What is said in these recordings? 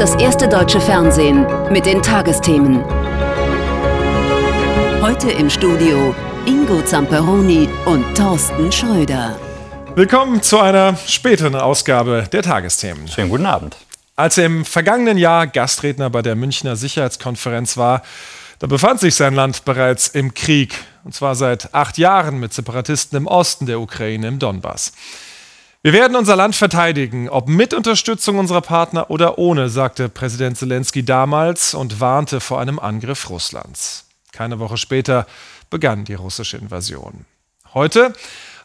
das erste deutsche Fernsehen mit den Tagesthemen. Heute im Studio Ingo Zamperoni und Thorsten Schröder. Willkommen zu einer späteren Ausgabe der Tagesthemen. Schönen guten Abend. Als er im vergangenen Jahr Gastredner bei der Münchner Sicherheitskonferenz war, da befand sich sein Land bereits im Krieg, und zwar seit acht Jahren mit Separatisten im Osten der Ukraine, im Donbass. Wir werden unser Land verteidigen, ob mit Unterstützung unserer Partner oder ohne, sagte Präsident Zelensky damals und warnte vor einem Angriff Russlands. Keine Woche später begann die russische Invasion. Heute,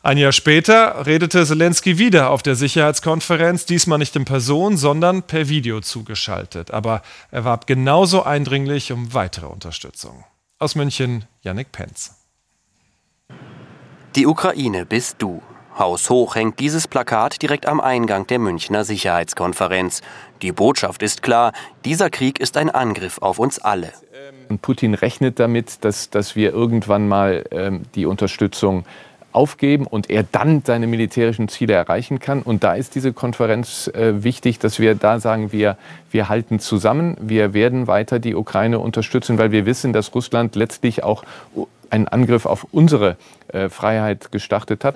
ein Jahr später, redete Zelensky wieder auf der Sicherheitskonferenz, diesmal nicht in Person, sondern per Video zugeschaltet. Aber er warb genauso eindringlich um weitere Unterstützung. Aus München, Yannick Penz. Die Ukraine bist du. Haushoch hängt dieses Plakat direkt am Eingang der Münchner Sicherheitskonferenz. Die Botschaft ist klar, dieser Krieg ist ein Angriff auf uns alle. Und Putin rechnet damit, dass, dass wir irgendwann mal ähm, die Unterstützung aufgeben und er dann seine militärischen Ziele erreichen kann. Und da ist diese Konferenz äh, wichtig, dass wir da sagen, wir, wir halten zusammen, wir werden weiter die Ukraine unterstützen, weil wir wissen, dass Russland letztlich auch einen Angriff auf unsere äh, Freiheit gestartet hat.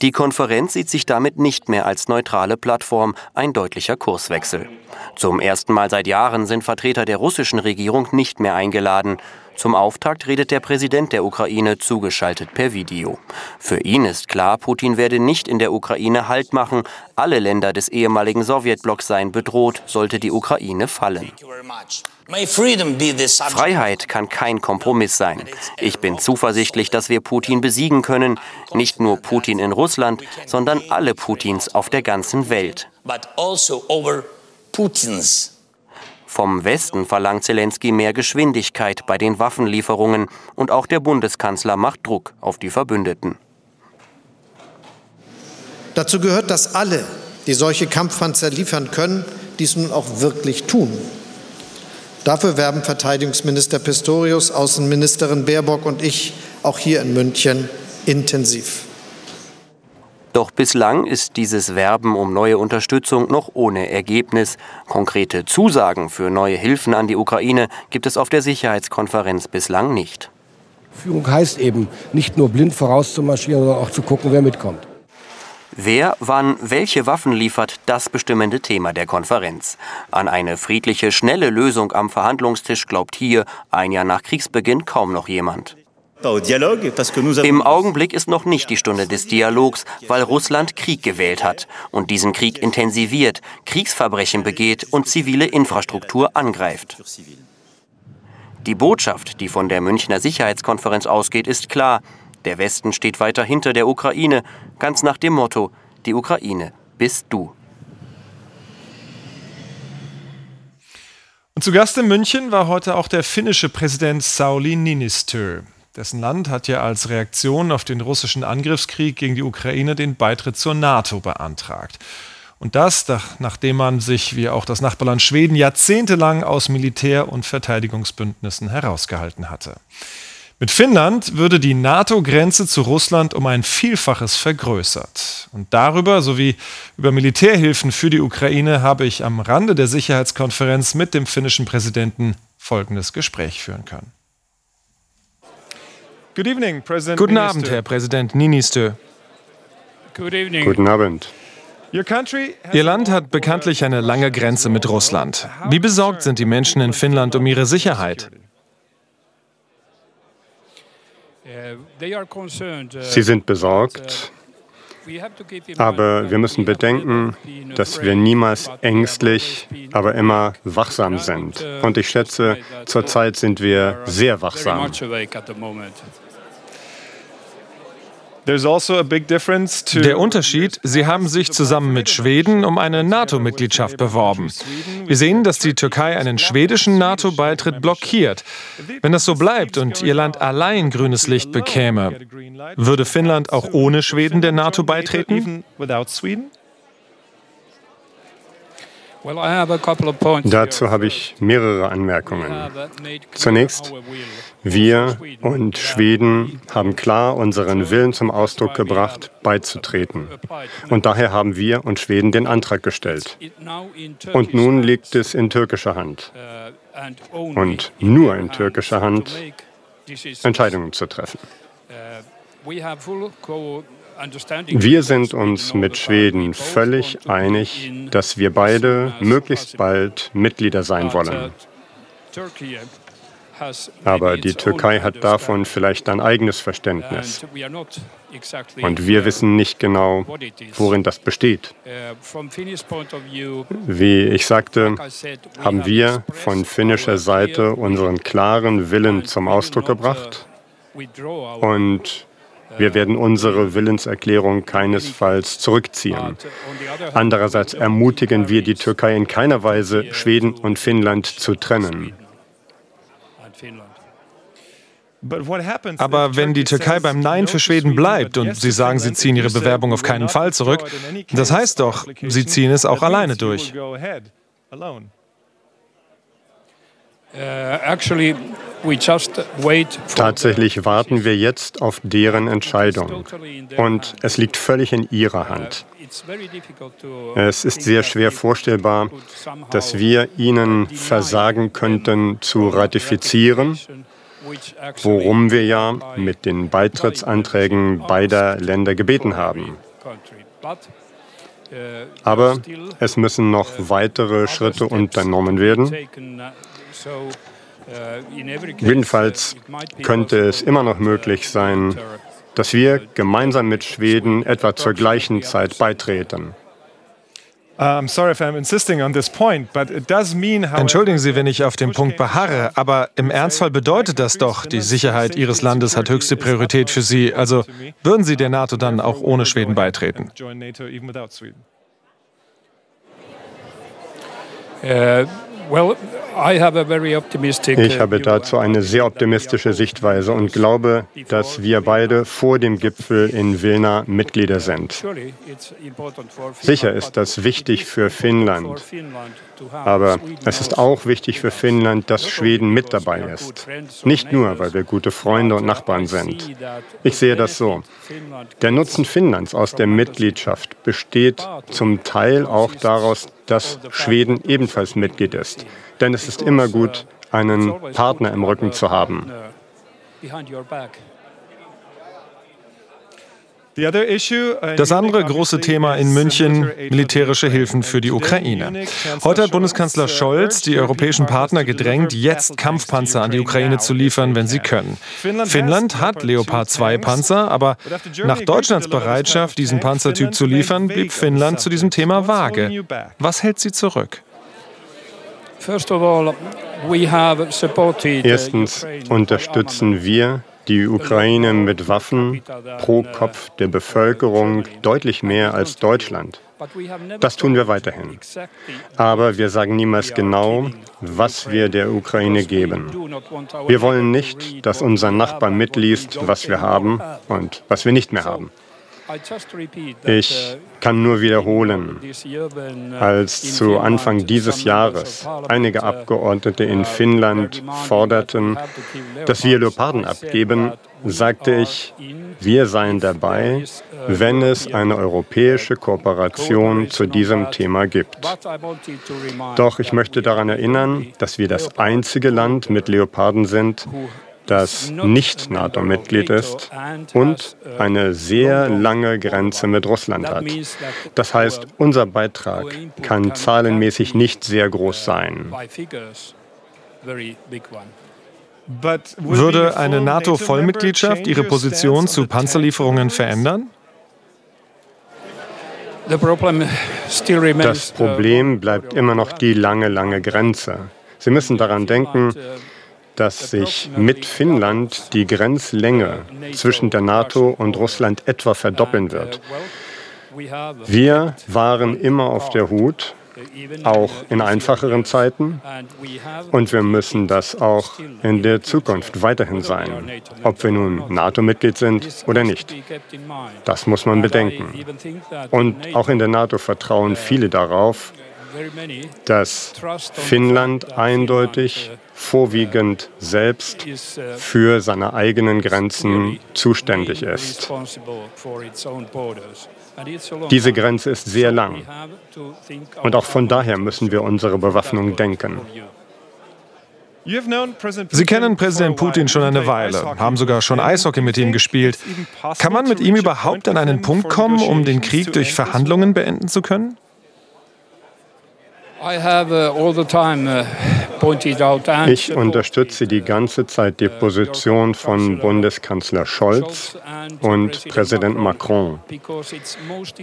Die Konferenz sieht sich damit nicht mehr als neutrale Plattform, ein deutlicher Kurswechsel. Zum ersten Mal seit Jahren sind Vertreter der russischen Regierung nicht mehr eingeladen. Zum Auftakt redet der Präsident der Ukraine zugeschaltet per Video. Für ihn ist klar, Putin werde nicht in der Ukraine Halt machen. Alle Länder des ehemaligen Sowjetblocks seien bedroht, sollte die Ukraine fallen. Freiheit kann kein Kompromiss sein. Ich bin zuversichtlich, dass wir Putin besiegen können. Nicht nur Putin in Russland, sondern alle Putins auf der ganzen Welt. Also Vom Westen verlangt Zelensky mehr Geschwindigkeit bei den Waffenlieferungen und auch der Bundeskanzler macht Druck auf die Verbündeten. Dazu gehört, dass alle, die solche Kampfpanzer liefern können, dies nun auch wirklich tun. Dafür werben Verteidigungsminister Pistorius, Außenministerin Baerbock und ich auch hier in München intensiv. Doch bislang ist dieses Werben um neue Unterstützung noch ohne Ergebnis. Konkrete Zusagen für neue Hilfen an die Ukraine gibt es auf der Sicherheitskonferenz bislang nicht. Führung heißt eben, nicht nur blind vorauszumarschieren, sondern auch zu gucken, wer mitkommt. Wer wann welche Waffen liefert, das bestimmende Thema der Konferenz. An eine friedliche, schnelle Lösung am Verhandlungstisch glaubt hier, ein Jahr nach Kriegsbeginn, kaum noch jemand. Im Augenblick ist noch nicht die Stunde des Dialogs, weil Russland Krieg gewählt hat und diesen Krieg intensiviert, Kriegsverbrechen begeht und zivile Infrastruktur angreift. Die Botschaft, die von der Münchner Sicherheitskonferenz ausgeht, ist klar. Der Westen steht weiter hinter der Ukraine, ganz nach dem Motto, die Ukraine bist du. Und zu Gast in München war heute auch der finnische Präsident Sauli Niinistö. Dessen Land hat ja als Reaktion auf den russischen Angriffskrieg gegen die Ukraine den Beitritt zur NATO beantragt. Und das, nachdem man sich, wie auch das Nachbarland Schweden, jahrzehntelang aus Militär- und Verteidigungsbündnissen herausgehalten hatte. Mit Finnland würde die NATO-Grenze zu Russland um ein Vielfaches vergrößert. Und darüber sowie über Militärhilfen für die Ukraine habe ich am Rande der Sicherheitskonferenz mit dem finnischen Präsidenten folgendes Gespräch führen können. Evening, Guten Abend, Herr Präsident Niinistö. Guten Abend. Ihr Land hat bekanntlich eine lange Grenze mit Russland. Wie besorgt sind die Menschen in Finnland um ihre Sicherheit? Sie sind besorgt, aber wir müssen bedenken, dass wir niemals ängstlich, aber immer wachsam sind. Und ich schätze, zurzeit sind wir sehr wachsam. Also Der Unterschied, Sie haben sich zusammen mit Schweden um eine NATO-Mitgliedschaft beworben. Wir sehen, dass die Türkei einen schwedischen NATO-Beitritt blockiert. Wenn das so bleibt und Ihr Land allein grünes Licht bekäme, würde Finnland auch ohne Schweden der NATO beitreten? Dazu habe ich mehrere Anmerkungen. Zunächst, wir und Schweden haben klar unseren Willen zum Ausdruck gebracht, beizutreten. Und daher haben wir und Schweden den Antrag gestellt. Und nun liegt es in türkischer Hand und nur in türkischer Hand, Entscheidungen zu treffen. Wir sind uns mit Schweden völlig einig, dass wir beide möglichst bald Mitglieder sein wollen. Aber die Türkei hat davon vielleicht ein eigenes Verständnis. Und wir wissen nicht genau, worin das besteht. Wie ich sagte, haben wir von finnischer Seite unseren klaren Willen zum Ausdruck gebracht. Und wir werden unsere Willenserklärung keinesfalls zurückziehen. Andererseits ermutigen wir die Türkei in keiner Weise, Schweden und Finnland zu trennen. Aber wenn die Türkei beim Nein für Schweden bleibt und sie sagen, sie ziehen ihre Bewerbung auf keinen Fall zurück, das heißt doch, sie ziehen es auch alleine durch. Tatsächlich warten wir jetzt auf deren Entscheidung. Und es liegt völlig in ihrer Hand. Es ist sehr schwer vorstellbar, dass wir ihnen versagen könnten, zu ratifizieren, worum wir ja mit den Beitrittsanträgen beider Länder gebeten haben. Aber es müssen noch weitere Schritte unternommen werden. Jedenfalls könnte es immer noch möglich sein, dass wir gemeinsam mit Schweden etwa zur gleichen Zeit beitreten. Entschuldigen Sie, wenn ich auf dem Punkt beharre, aber im Ernstfall bedeutet das doch, die Sicherheit Ihres Landes hat höchste Priorität für Sie. Also würden Sie der NATO dann auch ohne Schweden beitreten? Well, ich habe dazu eine sehr optimistische Sichtweise und glaube, dass wir beide vor dem Gipfel in Vilna Mitglieder sind. Sicher ist das wichtig für Finnland, aber es ist auch wichtig für Finnland, dass Schweden mit dabei ist. Nicht nur, weil wir gute Freunde und Nachbarn sind. Ich sehe das so. Der Nutzen Finnlands aus der Mitgliedschaft besteht zum Teil auch daraus, dass Schweden ebenfalls Mitglied ist. Denn es ist immer gut, einen Partner im Rücken zu haben. Das andere große Thema in München, militärische Hilfen für die Ukraine. Heute hat Bundeskanzler Scholz die europäischen Partner gedrängt, jetzt Kampfpanzer an die Ukraine zu liefern, wenn sie können. Finnland hat Leopard 2 Panzer, aber nach Deutschlands Bereitschaft, diesen Panzertyp zu liefern, blieb Finnland zu diesem Thema vage. Was hält sie zurück? Erstens unterstützen wir die Ukraine mit Waffen pro Kopf der Bevölkerung deutlich mehr als Deutschland. Das tun wir weiterhin. Aber wir sagen niemals genau, was wir der Ukraine geben. Wir wollen nicht, dass unser Nachbar mitliest, was wir haben und was wir nicht mehr haben. Ich kann nur wiederholen, als zu Anfang dieses Jahres einige Abgeordnete in Finnland forderten, dass wir Leoparden abgeben, sagte ich, wir seien dabei, wenn es eine europäische Kooperation zu diesem Thema gibt. Doch ich möchte daran erinnern, dass wir das einzige Land mit Leoparden sind, das nicht NATO-Mitglied ist und eine sehr lange Grenze mit Russland hat. Das heißt, unser Beitrag kann zahlenmäßig nicht sehr groß sein. Würde eine NATO-Vollmitgliedschaft Ihre Position zu Panzerlieferungen verändern? Das Problem bleibt immer noch die lange, lange Grenze. Sie müssen daran denken, dass sich mit Finnland die Grenzlänge zwischen der NATO und Russland etwa verdoppeln wird. Wir waren immer auf der Hut, auch in einfacheren Zeiten. Und wir müssen das auch in der Zukunft weiterhin sein, ob wir nun NATO-Mitglied sind oder nicht. Das muss man bedenken. Und auch in der NATO vertrauen viele darauf, dass Finnland eindeutig vorwiegend selbst für seine eigenen Grenzen zuständig ist. Diese Grenze ist sehr lang und auch von daher müssen wir unsere Bewaffnung denken. Sie kennen Präsident Putin schon eine Weile, haben sogar schon Eishockey mit ihm gespielt. Kann man mit ihm überhaupt an einen Punkt kommen, um den Krieg durch Verhandlungen beenden zu können? Uh, uh, ich unterstütze die ganze Zeit die Position von Bundeskanzler Scholz und Präsident Macron.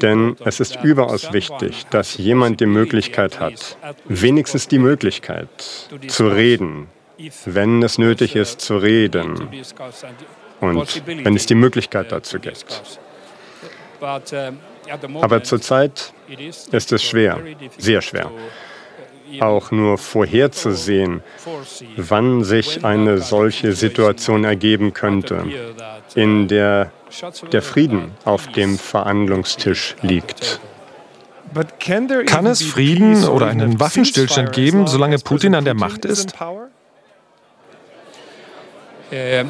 Denn es ist überaus wichtig, dass jemand die Möglichkeit hat, wenigstens die Möglichkeit zu reden, wenn es nötig ist zu reden und wenn es die Möglichkeit dazu gibt. Aber zurzeit ist es schwer, sehr schwer, auch nur vorherzusehen, wann sich eine solche Situation ergeben könnte, in der der Frieden auf dem Verhandlungstisch liegt. Kann es Frieden oder einen Waffenstillstand geben, solange Putin an der Macht ist? Ähm,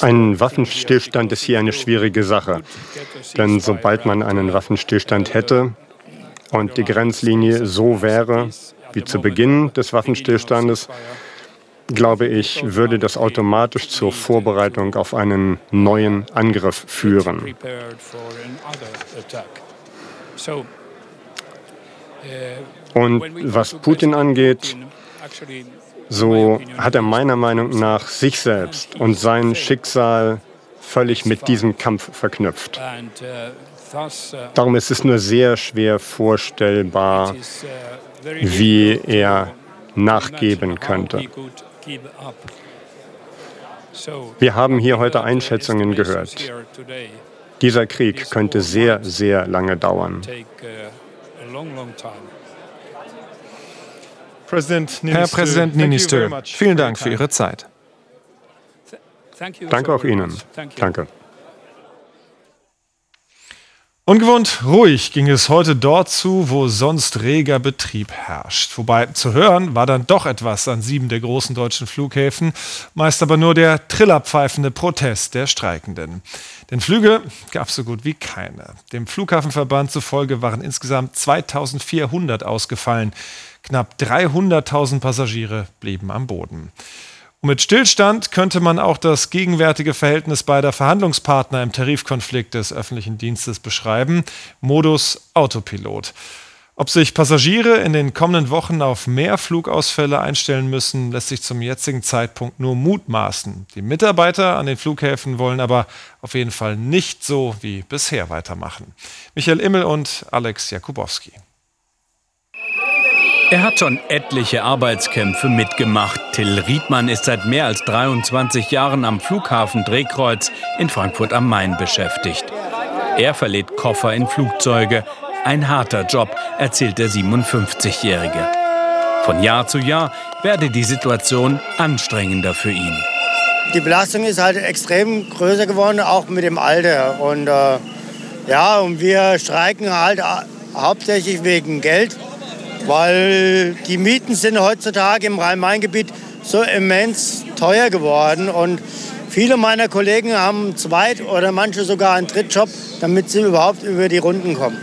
Ein Waffenstillstand ist hier eine schwierige Sache. Denn sobald man einen Waffenstillstand hätte und die Grenzlinie so wäre wie zu Beginn des Waffenstillstandes, glaube ich, würde das automatisch zur Vorbereitung auf einen neuen Angriff führen. Uh, und was Putin angeht, so hat er meiner Meinung nach sich selbst und sein Schicksal völlig mit diesem Kampf verknüpft. Darum ist es nur sehr schwer vorstellbar, wie er nachgeben könnte. Wir haben hier heute Einschätzungen gehört. Dieser Krieg könnte sehr, sehr lange dauern. Herr Präsident Ninistö, vielen Dank für Ihre Zeit. Danke auch Ihnen. Danke. Ungewohnt ruhig ging es heute dort zu, wo sonst reger Betrieb herrscht. Wobei zu hören war dann doch etwas an sieben der großen deutschen Flughäfen, meist aber nur der trillerpfeifende Protest der Streikenden. Denn Flüge gab es so gut wie keine. Dem Flughafenverband zufolge waren insgesamt 2400 ausgefallen. Knapp 300.000 Passagiere blieben am Boden. Und mit Stillstand könnte man auch das gegenwärtige Verhältnis beider Verhandlungspartner im Tarifkonflikt des öffentlichen Dienstes beschreiben. Modus Autopilot. Ob sich Passagiere in den kommenden Wochen auf mehr Flugausfälle einstellen müssen, lässt sich zum jetzigen Zeitpunkt nur mutmaßen. Die Mitarbeiter an den Flughäfen wollen aber auf jeden Fall nicht so wie bisher weitermachen. Michael Immel und Alex Jakubowski. Er hat schon etliche Arbeitskämpfe mitgemacht. Till Riedmann ist seit mehr als 23 Jahren am Flughafen Drehkreuz in Frankfurt am Main beschäftigt. Er verlädt Koffer in Flugzeuge. Ein harter Job, erzählt der 57-Jährige. Von Jahr zu Jahr werde die Situation anstrengender für ihn. Die Belastung ist halt extrem größer geworden, auch mit dem Alter. Und äh, ja, und wir streiken halt hauptsächlich wegen Geld weil die Mieten sind heutzutage im Rhein-Main-Gebiet so immens teuer geworden und viele meiner Kollegen haben einen Zweit- oder manche sogar einen Drittjob, damit sie überhaupt über die Runden kommen.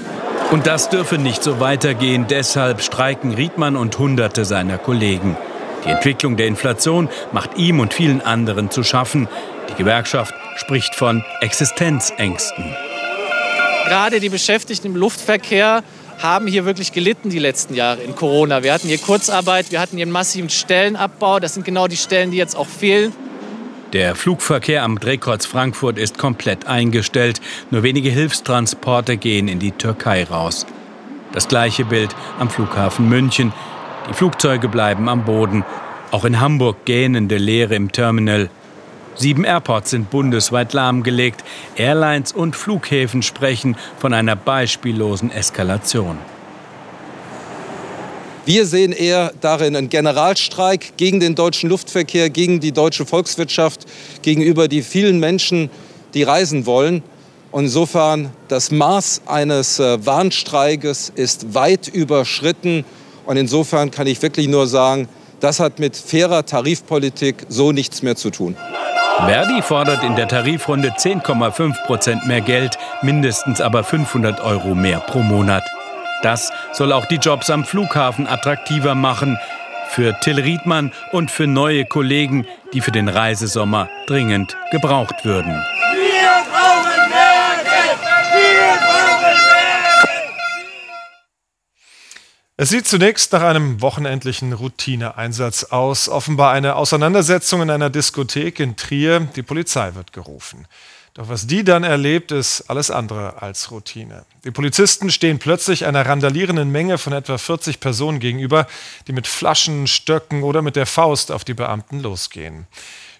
Und das dürfe nicht so weitergehen. Deshalb streiken Riedmann und Hunderte seiner Kollegen. Die Entwicklung der Inflation macht ihm und vielen anderen zu schaffen. Die Gewerkschaft spricht von Existenzängsten. Gerade die Beschäftigten im Luftverkehr haben hier wirklich gelitten die letzten Jahre in Corona. Wir hatten hier Kurzarbeit, wir hatten hier einen massiven Stellenabbau. Das sind genau die Stellen, die jetzt auch fehlen. Der Flugverkehr am Drehkreuz Frankfurt ist komplett eingestellt. Nur wenige Hilfstransporte gehen in die Türkei raus. Das gleiche Bild am Flughafen München. Die Flugzeuge bleiben am Boden. Auch in Hamburg gähnende Leere im Terminal. Sieben Airports sind bundesweit lahmgelegt. Airlines und Flughäfen sprechen von einer beispiellosen Eskalation. Wir sehen eher darin einen Generalstreik gegen den deutschen Luftverkehr, gegen die deutsche Volkswirtschaft, gegenüber die vielen Menschen, die reisen wollen. Insofern, das Maß eines äh, Warnstreikes ist weit überschritten. Und insofern kann ich wirklich nur sagen, das hat mit fairer Tarifpolitik so nichts mehr zu tun. Verdi fordert in der Tarifrunde 10,5 Prozent mehr Geld, mindestens aber 500 Euro mehr pro Monat. Das soll auch die Jobs am Flughafen attraktiver machen. Für Till Riedmann und für neue Kollegen, die für den Reisesommer dringend gebraucht würden. Wir brauchen mehr Geld! Wir brauchen mehr Geld! Es sieht zunächst nach einem wochenendlichen Routineeinsatz aus. Offenbar eine Auseinandersetzung in einer Diskothek in Trier. Die Polizei wird gerufen. Doch was die dann erlebt, ist alles andere als Routine. Die Polizisten stehen plötzlich einer randalierenden Menge von etwa 40 Personen gegenüber, die mit Flaschen, Stöcken oder mit der Faust auf die Beamten losgehen.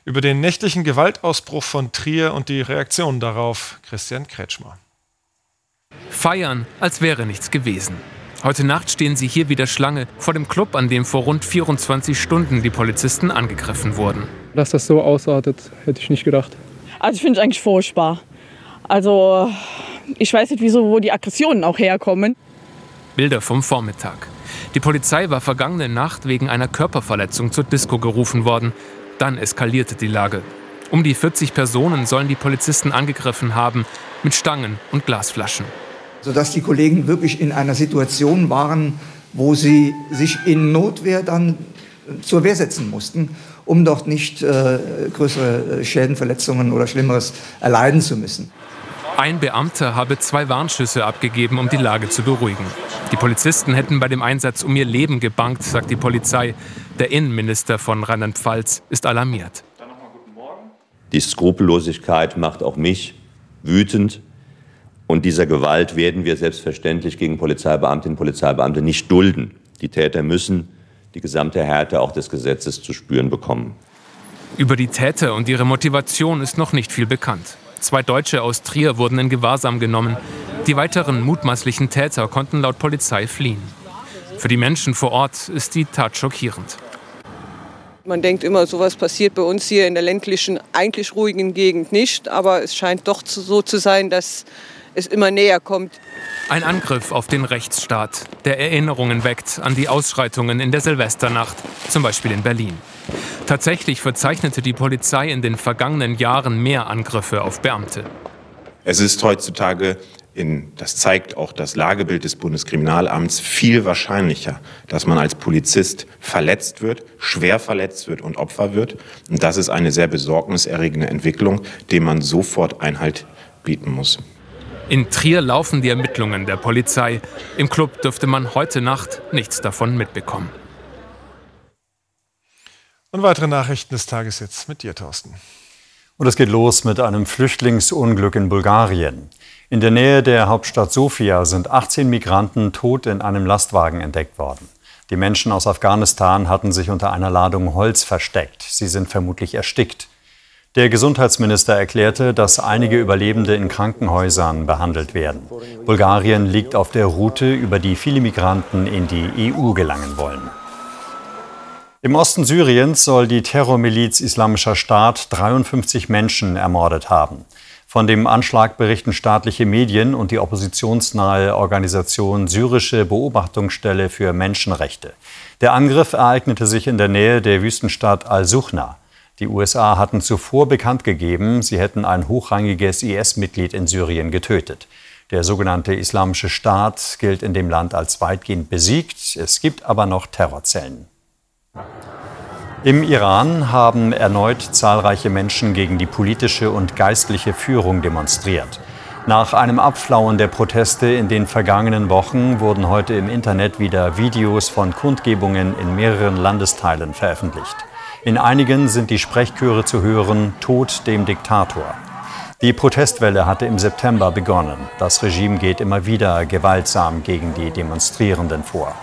Über den nächtlichen Gewaltausbruch von Trier und die Reaktion darauf Christian Kretschmer. Feiern, als wäre nichts gewesen. Heute Nacht stehen sie hier wieder Schlange vor dem Club, an dem vor rund 24 Stunden die Polizisten angegriffen wurden. Dass das so ausartet, hätte ich nicht gedacht. Also ich finde es eigentlich furchtbar. Also ich weiß nicht, wieso, wo die Aggressionen auch herkommen. Bilder vom Vormittag. Die Polizei war vergangene Nacht wegen einer Körperverletzung zur Disco gerufen worden. Dann eskalierte die Lage. Um die 40 Personen sollen die Polizisten angegriffen haben mit Stangen und Glasflaschen. Sodass die Kollegen wirklich in einer Situation waren, wo sie sich in Notwehr dann zur Wehr setzen mussten um dort nicht äh, größere Schäden, Verletzungen oder Schlimmeres erleiden zu müssen. Ein Beamter habe zwei Warnschüsse abgegeben, um die Lage zu beruhigen. Die Polizisten hätten bei dem Einsatz um ihr Leben gebankt, sagt die Polizei. Der Innenminister von Rheinland-Pfalz ist alarmiert. Die Skrupellosigkeit macht auch mich wütend. Und dieser Gewalt werden wir selbstverständlich gegen Polizeibeamtinnen und Polizeibeamte nicht dulden. Die Täter müssen die gesamte Härte auch des Gesetzes zu spüren bekommen. Über die Täter und ihre Motivation ist noch nicht viel bekannt. Zwei Deutsche aus Trier wurden in Gewahrsam genommen. Die weiteren mutmaßlichen Täter konnten laut Polizei fliehen. Für die Menschen vor Ort ist die Tat schockierend. Man denkt immer, sowas passiert bei uns hier in der ländlichen, eigentlich ruhigen Gegend nicht. Aber es scheint doch so zu sein, dass es immer näher kommt. Ein Angriff auf den Rechtsstaat, der Erinnerungen weckt an die Ausschreitungen in der Silvesternacht, zum Beispiel in Berlin. Tatsächlich verzeichnete die Polizei in den vergangenen Jahren mehr Angriffe auf Beamte. Es ist heutzutage, in, das zeigt auch das Lagebild des Bundeskriminalamts, viel wahrscheinlicher, dass man als Polizist verletzt wird, schwer verletzt wird und Opfer wird. Und das ist eine sehr besorgniserregende Entwicklung, dem man sofort Einhalt bieten muss. In Trier laufen die Ermittlungen der Polizei. Im Club dürfte man heute Nacht nichts davon mitbekommen. Und weitere Nachrichten des Tages jetzt mit dir, Thorsten. Und es geht los mit einem Flüchtlingsunglück in Bulgarien. In der Nähe der Hauptstadt Sofia sind 18 Migranten tot in einem Lastwagen entdeckt worden. Die Menschen aus Afghanistan hatten sich unter einer Ladung Holz versteckt. Sie sind vermutlich erstickt. Der Gesundheitsminister erklärte, dass einige Überlebende in Krankenhäusern behandelt werden. Bulgarien liegt auf der Route, über die viele Migranten in die EU gelangen wollen. Im Osten Syriens soll die Terrormiliz Islamischer Staat 53 Menschen ermordet haben. Von dem Anschlag berichten staatliche Medien und die oppositionsnahe Organisation Syrische Beobachtungsstelle für Menschenrechte. Der Angriff ereignete sich in der Nähe der Wüstenstadt Al-Suchna. Die USA hatten zuvor bekannt gegeben, sie hätten ein hochrangiges IS-Mitglied in Syrien getötet. Der sogenannte Islamische Staat gilt in dem Land als weitgehend besiegt. Es gibt aber noch Terrorzellen. Im Iran haben erneut zahlreiche Menschen gegen die politische und geistliche Führung demonstriert. Nach einem Abflauen der Proteste in den vergangenen Wochen wurden heute im Internet wieder Videos von Kundgebungen in mehreren Landesteilen veröffentlicht. In einigen sind die Sprechchöre zu hören, Tod dem Diktator. Die Protestwelle hatte im September begonnen. Das Regime geht immer wieder gewaltsam gegen die Demonstrierenden vor.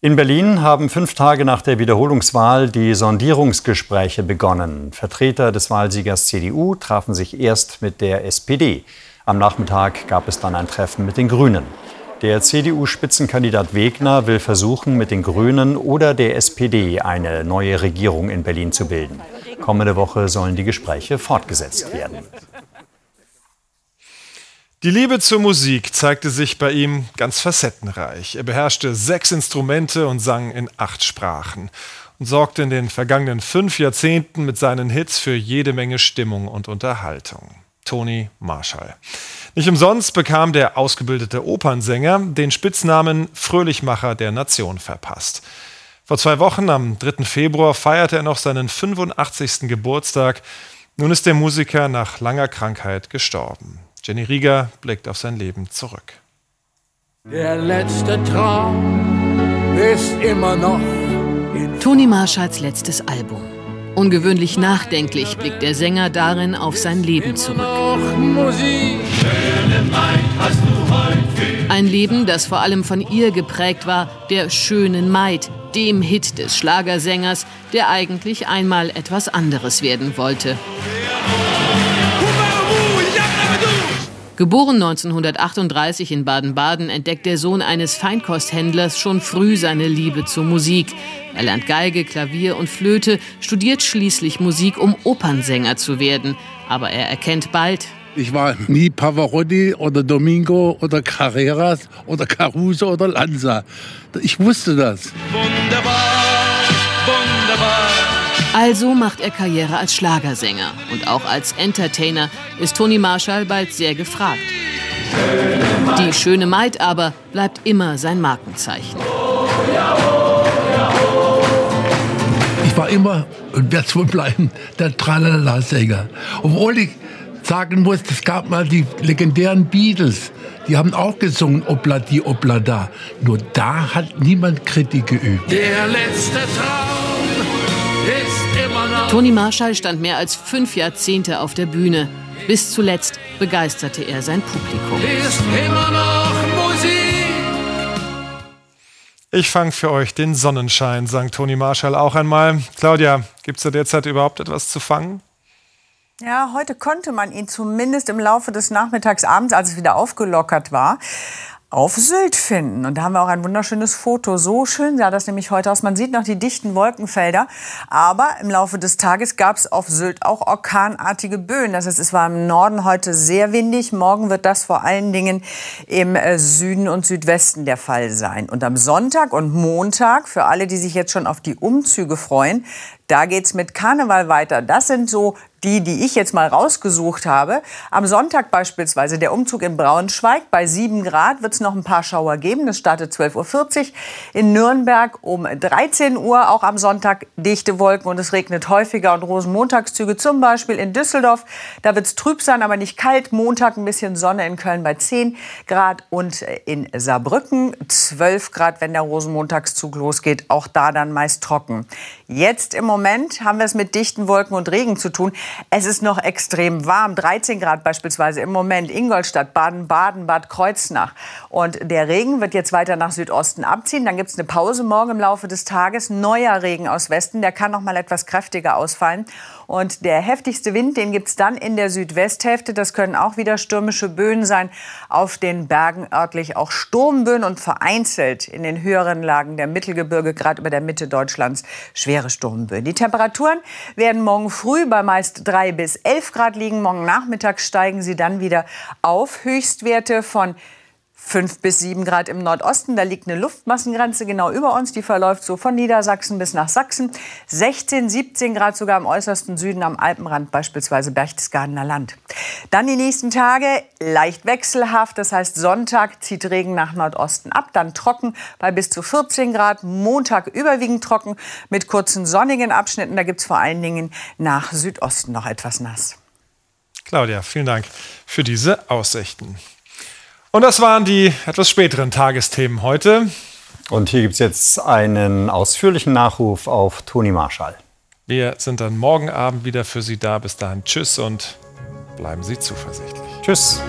In Berlin haben fünf Tage nach der Wiederholungswahl die Sondierungsgespräche begonnen. Vertreter des Wahlsiegers CDU trafen sich erst mit der SPD. Am Nachmittag gab es dann ein Treffen mit den Grünen. Der CDU-Spitzenkandidat Wegner will versuchen, mit den Grünen oder der SPD eine neue Regierung in Berlin zu bilden. Kommende Woche sollen die Gespräche fortgesetzt werden. Die Liebe zur Musik zeigte sich bei ihm ganz facettenreich. Er beherrschte sechs Instrumente und sang in acht Sprachen und sorgte in den vergangenen fünf Jahrzehnten mit seinen Hits für jede Menge Stimmung und Unterhaltung. Toni Marshall. Nicht umsonst bekam der ausgebildete Opernsänger den Spitznamen Fröhlichmacher der Nation verpasst. Vor zwei Wochen, am 3. Februar, feierte er noch seinen 85. Geburtstag. Nun ist der Musiker nach langer Krankheit gestorben. Jenny Rieger blickt auf sein Leben zurück. Der letzte Traum ist immer noch. Toni Marshalls letztes Album. Ungewöhnlich nachdenklich blickt der Sänger darin auf sein Leben zurück. Ein Leben, das vor allem von ihr geprägt war, der schönen Maid, dem Hit des Schlagersängers, der eigentlich einmal etwas anderes werden wollte. Geboren 1938 in Baden-Baden, entdeckt der Sohn eines Feinkosthändlers schon früh seine Liebe zur Musik. Er lernt Geige, Klavier und Flöte, studiert schließlich Musik, um Opernsänger zu werden. Aber er erkennt bald, ich war nie Pavarotti oder Domingo oder Carreras oder Caruso oder Lanza. Ich wusste das. Wunderbar, wunderbar. Also macht er Karriere als Schlagersänger. Und auch als Entertainer ist Toni Marshall bald sehr gefragt. Die schöne Maid aber bleibt immer sein Markenzeichen. Ich war immer und werde es wohl bleiben, der Tralala-Sänger. Obwohl ich sagen muss, es gab mal die legendären Beatles. Die haben auch gesungen Obla die Obla da. Nur da hat niemand Kritik geübt. Der letzte Traum ist. Toni Marshall stand mehr als fünf Jahrzehnte auf der Bühne. Bis zuletzt begeisterte er sein Publikum. Ist immer noch Musik. Ich fange für euch den Sonnenschein, sang Toni Marshall auch einmal. Claudia, gibt es da derzeit überhaupt etwas zu fangen? Ja, heute konnte man ihn zumindest im Laufe des Nachmittagsabends, als es wieder aufgelockert war, auf Sylt finden. Und da haben wir auch ein wunderschönes Foto. So schön sah das nämlich heute aus. Man sieht noch die dichten Wolkenfelder. Aber im Laufe des Tages gab es auf Sylt auch orkanartige Böen. Das heißt, es war im Norden heute sehr windig. Morgen wird das vor allen Dingen im äh, Süden und Südwesten der Fall sein. Und am Sonntag und Montag, für alle, die sich jetzt schon auf die Umzüge freuen, da geht's mit Karneval weiter. Das sind so die, die ich jetzt mal rausgesucht habe. Am Sonntag beispielsweise der Umzug in Braunschweig. Bei 7 Grad wird es noch ein paar Schauer geben. Das startet 12.40 Uhr. In Nürnberg um 13 Uhr auch am Sonntag dichte Wolken und es regnet häufiger und Rosenmontagszüge. Zum Beispiel in Düsseldorf. Da wird es trüb sein, aber nicht kalt. Montag ein bisschen Sonne in Köln bei 10 Grad und in Saarbrücken 12 Grad, wenn der Rosenmontagszug losgeht. Auch da dann meist trocken. Jetzt im Moment haben wir es mit dichten Wolken und Regen zu tun. Es ist noch extrem warm, 13 Grad beispielsweise im Moment Ingolstadt, Baden-Baden, Bad Kreuznach. Und der Regen wird jetzt weiter nach Südosten abziehen. Dann gibt es eine Pause morgen im Laufe des Tages. Neuer Regen aus Westen, der kann noch mal etwas kräftiger ausfallen. Und der heftigste Wind, den gibt es dann in der Südwesthälfte. Das können auch wieder stürmische Böen sein. Auf den Bergen örtlich auch Sturmböen und vereinzelt in den höheren Lagen der Mittelgebirge, gerade über der Mitte Deutschlands, schwere Sturmböen. Die Temperaturen werden morgen früh bei meist 3 bis 11 Grad liegen. Morgen Nachmittag steigen sie dann wieder auf Höchstwerte von 5 bis 7 Grad im Nordosten. Da liegt eine Luftmassengrenze genau über uns. Die verläuft so von Niedersachsen bis nach Sachsen. 16, 17 Grad sogar im äußersten Süden am Alpenrand, beispielsweise Berchtesgadener Land. Dann die nächsten Tage leicht wechselhaft. Das heißt, Sonntag zieht Regen nach Nordosten ab. Dann trocken bei bis zu 14 Grad. Montag überwiegend trocken mit kurzen sonnigen Abschnitten. Da gibt es vor allen Dingen nach Südosten noch etwas nass. Claudia, vielen Dank für diese Aussichten. Und das waren die etwas späteren Tagesthemen heute. Und hier gibt es jetzt einen ausführlichen Nachruf auf Toni Marschall. Wir sind dann morgen Abend wieder für Sie da. Bis dahin, tschüss und bleiben Sie zuversichtlich. Tschüss.